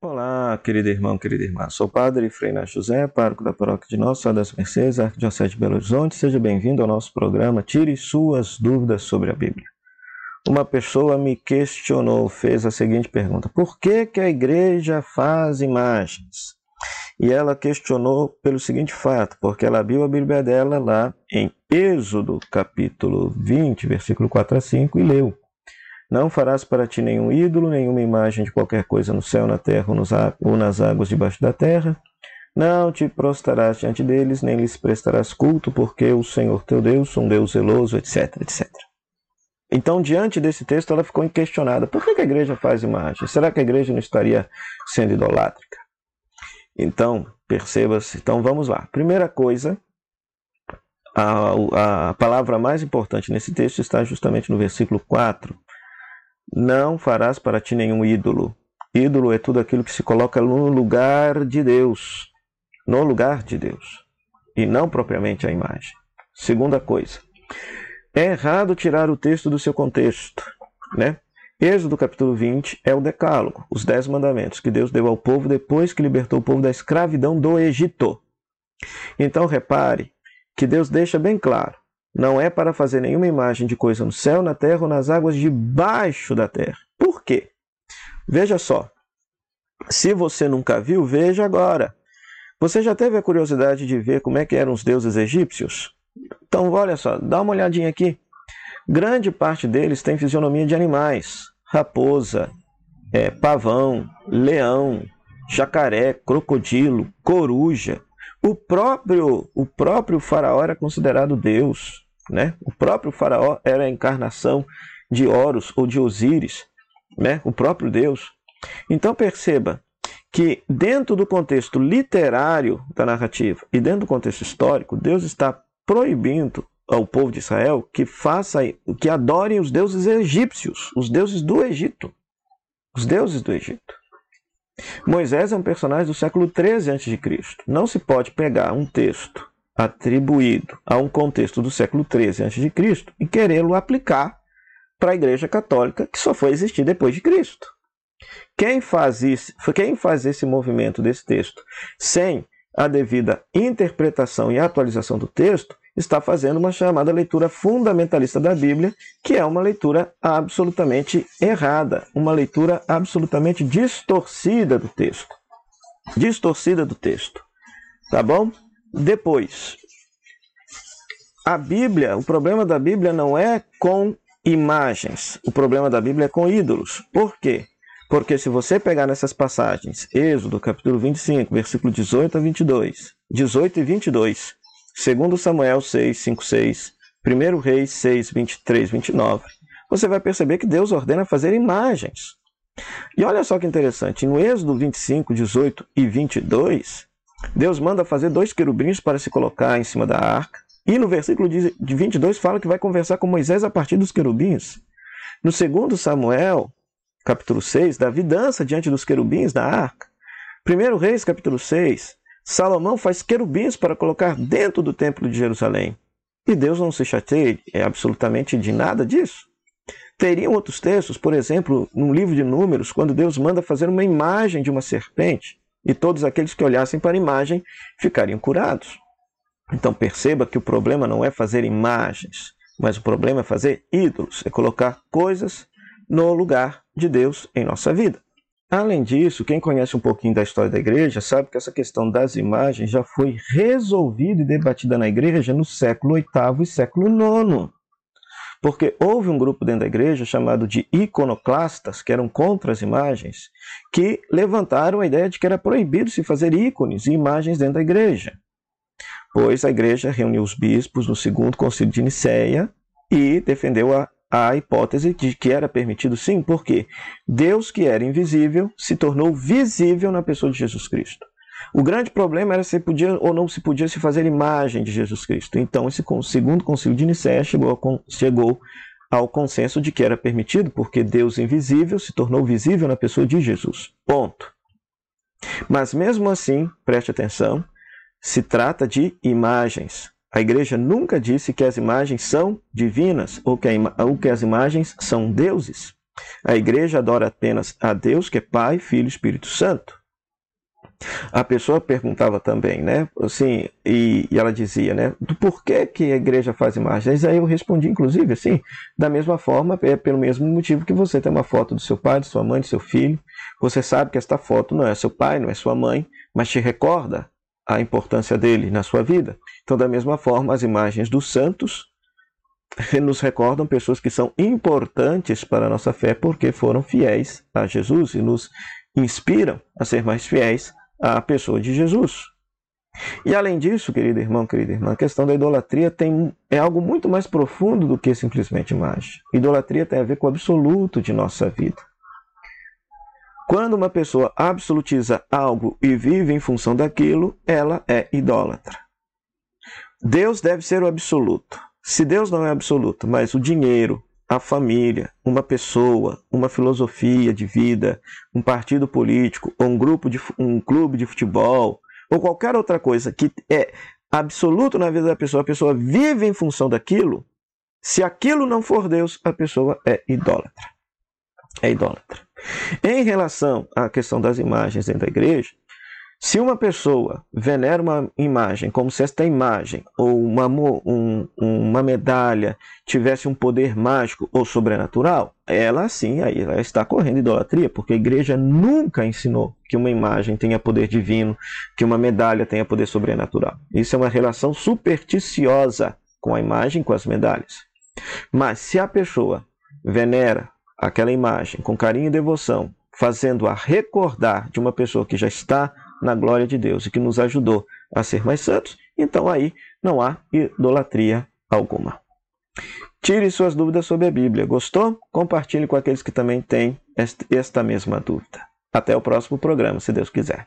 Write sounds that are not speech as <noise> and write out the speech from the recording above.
Olá, querido irmão, querida irmã. Sou o padre Frei José, pároco da paróquia de Nossa Senhora das Mercês, Arquidiocese de Belo Horizonte. Seja bem-vindo ao nosso programa Tire Suas Dúvidas sobre a Bíblia. Uma pessoa me questionou, fez a seguinte pergunta: Por que, que a igreja faz imagens? E ela questionou pelo seguinte fato, porque ela abriu a Bíblia dela lá em Êxodo, capítulo 20, versículo 4 a 5, e leu. Não farás para ti nenhum ídolo, nenhuma imagem de qualquer coisa no céu, na terra ou nas águas debaixo da terra. Não te prostrarás diante deles, nem lhes prestarás culto, porque o Senhor teu Deus, um Deus zeloso, etc, etc. Então, diante desse texto, ela ficou questionada: por que a igreja faz imagem? Será que a igreja não estaria sendo idolátrica? Então, perceba-se. Então, vamos lá. Primeira coisa, a, a palavra mais importante nesse texto está justamente no versículo 4, não farás para ti nenhum ídolo. Ídolo é tudo aquilo que se coloca no lugar de Deus. No lugar de Deus. E não propriamente a imagem. Segunda coisa. É errado tirar o texto do seu contexto. Né? Êxodo capítulo 20 é o decálogo, os dez mandamentos que Deus deu ao povo depois que libertou o povo da escravidão do Egito. Então repare que Deus deixa bem claro não é para fazer nenhuma imagem de coisa no céu, na terra ou nas águas debaixo da terra. Por quê? Veja só. Se você nunca viu, veja agora. Você já teve a curiosidade de ver como é que eram os deuses egípcios? Então, olha só, dá uma olhadinha aqui. Grande parte deles tem fisionomia de animais: raposa, é, pavão, leão, jacaré, crocodilo, coruja, o próprio, o próprio faraó era considerado Deus, né? O próprio faraó era a encarnação de Horus ou de Osíris, né? O próprio Deus. Então perceba que dentro do contexto literário da narrativa e dentro do contexto histórico, Deus está proibindo ao povo de Israel que faça que adorem os deuses egípcios, os deuses do Egito. Os deuses do Egito. Moisés é um personagem do século 13 a.C. Não se pode pegar um texto atribuído a um contexto do século 13 a.C. e querê-lo aplicar para a Igreja Católica, que só foi existir depois de Cristo. Quem faz, isso, quem faz esse movimento desse texto sem a devida interpretação e atualização do texto está fazendo uma chamada leitura fundamentalista da Bíblia, que é uma leitura absolutamente errada, uma leitura absolutamente distorcida do texto. Distorcida do texto. Tá bom? Depois, a Bíblia, o problema da Bíblia não é com imagens, o problema da Bíblia é com ídolos. Por quê? Porque se você pegar nessas passagens, Êxodo capítulo 25, versículo 18 a 22, 18 e 22, 2 Samuel 6, 5, 6, 1 Reis 6, 23, 29, você vai perceber que Deus ordena fazer imagens. E olha só que interessante, no Êxodo 25, 18 e 22, Deus manda fazer dois querubins para se colocar em cima da arca. E no versículo de 22 fala que vai conversar com Moisés a partir dos querubins. No segundo Samuel, capítulo 6, Davi dança diante dos querubins da arca. 1 Reis, capítulo 6, Salomão faz querubins para colocar dentro do templo de Jerusalém. E Deus não se chateia é absolutamente de nada disso. Teriam outros textos, por exemplo, no livro de Números, quando Deus manda fazer uma imagem de uma serpente e todos aqueles que olhassem para a imagem ficariam curados. Então perceba que o problema não é fazer imagens, mas o problema é fazer ídolos, é colocar coisas no lugar de Deus em nossa vida. Além disso, quem conhece um pouquinho da história da igreja sabe que essa questão das imagens já foi resolvida e debatida na igreja no século VIII e século IX. Porque houve um grupo dentro da igreja chamado de iconoclastas, que eram contra as imagens, que levantaram a ideia de que era proibido se fazer ícones e imagens dentro da igreja. Pois a igreja reuniu os bispos no segundo concílio de Nicéia e defendeu a a hipótese de que era permitido sim, porque Deus que era invisível se tornou visível na pessoa de Jesus Cristo. O grande problema era se podia ou não se podia se fazer imagem de Jesus Cristo. Então, esse segundo concílio de Nicéia chegou, chegou ao consenso de que era permitido, porque Deus invisível se tornou visível na pessoa de Jesus. Ponto. Mas mesmo assim, preste atenção, se trata de imagens. A igreja nunca disse que as imagens são divinas ou que, ou que as imagens são deuses. A igreja adora apenas a Deus, que é Pai, Filho e Espírito Santo. A pessoa perguntava também, né? Assim, e, e, ela dizia, né? Do porquê que a igreja faz imagens? Aí eu respondi, inclusive, assim, da mesma forma, é pelo mesmo motivo que você tem uma foto do seu pai, de sua mãe, de seu filho. Você sabe que esta foto não é seu pai, não é sua mãe, mas te recorda a importância dele na sua vida. Então, da mesma forma, as imagens dos santos <laughs> nos recordam pessoas que são importantes para a nossa fé porque foram fiéis a Jesus e nos inspiram a ser mais fiéis à pessoa de Jesus. E além disso, querido irmão, querida irmã, a questão da idolatria tem, é algo muito mais profundo do que simplesmente imagem. Idolatria tem a ver com o absoluto de nossa vida. Quando uma pessoa absolutiza algo e vive em função daquilo, ela é idólatra. Deus deve ser o absoluto. Se Deus não é absoluto, mas o dinheiro, a família, uma pessoa, uma filosofia de vida, um partido político, ou um grupo de um clube de futebol, ou qualquer outra coisa que é absoluto na vida da pessoa, a pessoa vive em função daquilo, se aquilo não for Deus, a pessoa é idólatra. É idólatra. Em relação à questão das imagens dentro da igreja, se uma pessoa venera uma imagem como se esta imagem ou uma, um, uma medalha tivesse um poder mágico ou sobrenatural, ela sim aí ela está correndo idolatria, porque a igreja nunca ensinou que uma imagem tenha poder divino, que uma medalha tenha poder sobrenatural. Isso é uma relação supersticiosa com a imagem, com as medalhas. Mas se a pessoa venera aquela imagem com carinho e devoção, fazendo-a recordar de uma pessoa que já está na glória de Deus e que nos ajudou a ser mais santos, então aí não há idolatria alguma. Tire suas dúvidas sobre a Bíblia. Gostou? Compartilhe com aqueles que também têm esta mesma dúvida. Até o próximo programa, se Deus quiser.